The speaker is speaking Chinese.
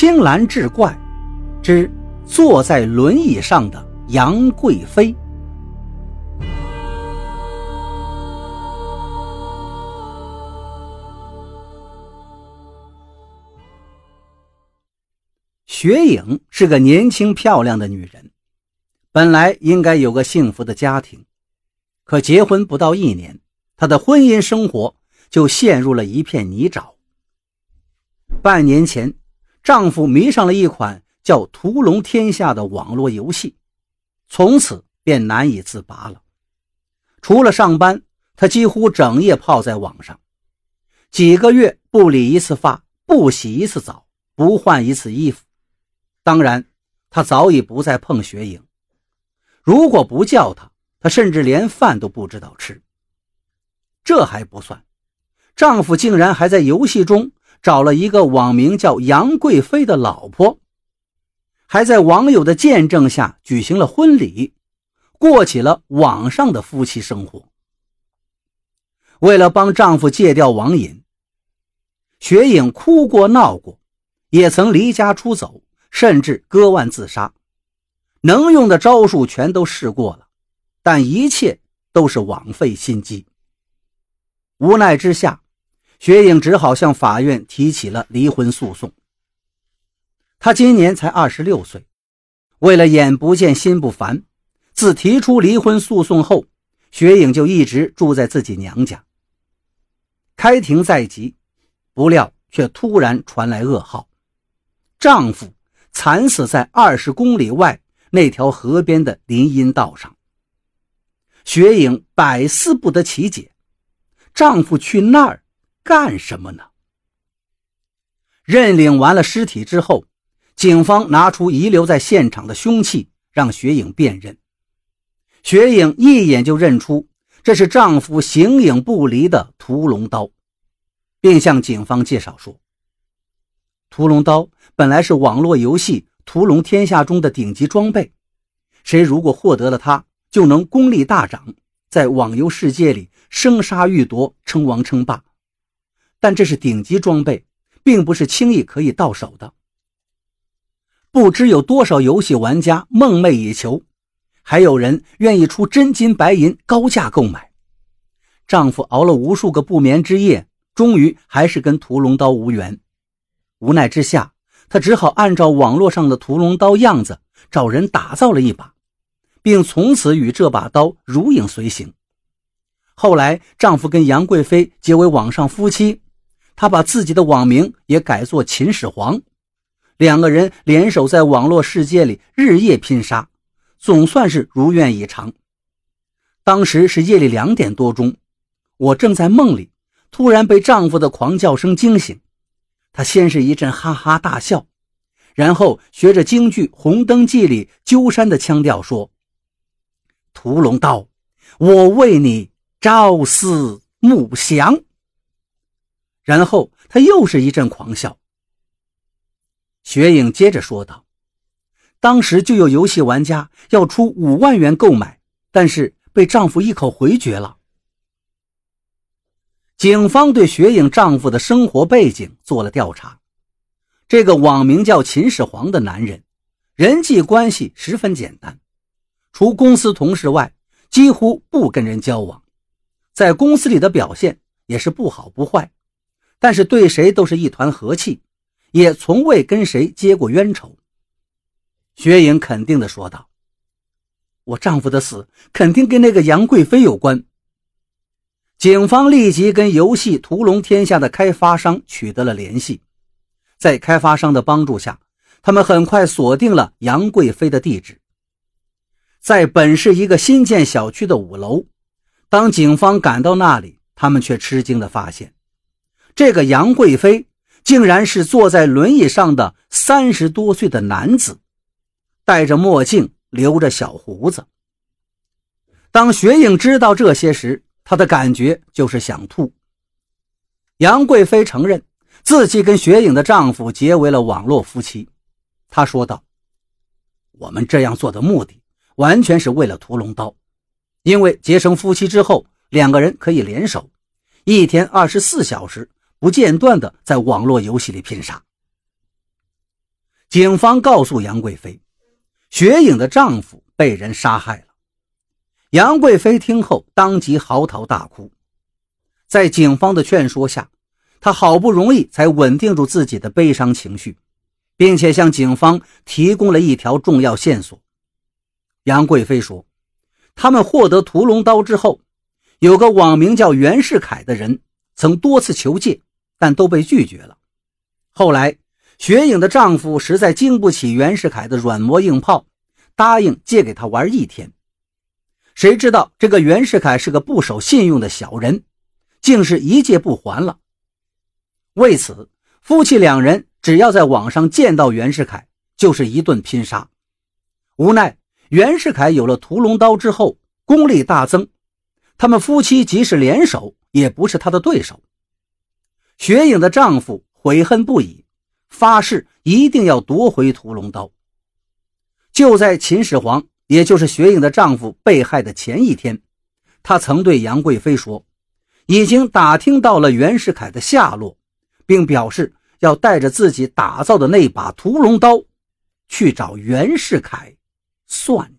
青兰志怪之坐在轮椅上的杨贵妃。雪影是个年轻漂亮的女人，本来应该有个幸福的家庭，可结婚不到一年，她的婚姻生活就陷入了一片泥沼。半年前，丈夫迷上了一款叫《屠龙天下》的网络游戏，从此便难以自拔了。除了上班，她几乎整夜泡在网上，几个月不理一次发，不洗一次澡，不换一次衣服。当然，她早已不再碰雪影。如果不叫她，她甚至连饭都不知道吃。这还不算，丈夫竟然还在游戏中找了一个网名叫杨贵妃的老婆，还在网友的见证下举行了婚礼，过起了网上的夫妻生活。为了帮丈夫戒掉网瘾，雪影哭过闹过，也曾离家出走。甚至割腕自杀，能用的招数全都试过了，但一切都是枉费心机。无奈之下，雪影只好向法院提起了离婚诉讼。她今年才二十六岁，为了眼不见心不烦，自提出离婚诉讼后，雪影就一直住在自己娘家。开庭在即，不料却突然传来噩耗，丈夫。惨死在二十公里外那条河边的林荫道上。雪影百思不得其解，丈夫去那儿干什么呢？认领完了尸体之后，警方拿出遗留在现场的凶器，让雪影辨认。雪影一眼就认出这是丈夫形影不离的屠龙刀，并向警方介绍说。屠龙刀本来是网络游戏《屠龙天下》中的顶级装备，谁如果获得了它，就能功力大涨，在网游世界里生杀予夺，称王称霸。但这是顶级装备，并不是轻易可以到手的。不知有多少游戏玩家梦寐以求，还有人愿意出真金白银高价购买。丈夫熬了无数个不眠之夜，终于还是跟屠龙刀无缘。无奈之下，她只好按照网络上的屠龙刀样子找人打造了一把，并从此与这把刀如影随形。后来，丈夫跟杨贵妃结为网上夫妻，他把自己的网名也改作秦始皇，两个人联手在网络世界里日夜拼杀，总算是如愿以偿。当时是夜里两点多钟，我正在梦里，突然被丈夫的狂叫声惊醒。他先是一阵哈哈大笑，然后学着京剧《红灯记》里鸠山的腔调说：“屠龙刀，我为你朝思暮想。”然后他又是一阵狂笑。雪影接着说道：“当时就有游戏玩家要出五万元购买，但是被丈夫一口回绝了。”警方对雪影丈夫的生活背景做了调查。这个网名叫秦始皇的男人，人际关系十分简单，除公司同事外，几乎不跟人交往。在公司里的表现也是不好不坏，但是对谁都是一团和气，也从未跟谁结过冤仇。雪影肯定地说道：“我丈夫的死肯定跟那个杨贵妃有关。”警方立即跟游戏《屠龙天下》的开发商取得了联系，在开发商的帮助下，他们很快锁定了杨贵妃的地址，在本市一个新建小区的五楼。当警方赶到那里，他们却吃惊地发现，这个杨贵妃竟然是坐在轮椅上的三十多岁的男子，戴着墨镜，留着小胡子。当雪影知道这些时，她的感觉就是想吐。杨贵妃承认自己跟雪影的丈夫结为了网络夫妻。她说道：“我们这样做的目的完全是为了屠龙刀，因为结成夫妻之后，两个人可以联手，一天二十四小时不间断的在网络游戏里拼杀。”警方告诉杨贵妃，雪影的丈夫被人杀害了。杨贵妃听后当即嚎啕大哭，在警方的劝说下，她好不容易才稳定住自己的悲伤情绪，并且向警方提供了一条重要线索。杨贵妃说，他们获得屠龙刀之后，有个网名叫袁世凯的人曾多次求借，但都被拒绝了。后来。雪影的丈夫实在经不起袁世凯的软磨硬泡，答应借给他玩一天。谁知道这个袁世凯是个不守信用的小人，竟是一借不还了。为此，夫妻两人只要在网上见到袁世凯，就是一顿拼杀。无奈袁世凯有了屠龙刀之后，功力大增，他们夫妻即使联手，也不是他的对手。雪影的丈夫悔恨不已。发誓一定要夺回屠龙刀。就在秦始皇，也就是雪影的丈夫被害的前一天，他曾对杨贵妃说，已经打听到了袁世凯的下落，并表示要带着自己打造的那把屠龙刀，去找袁世凯算。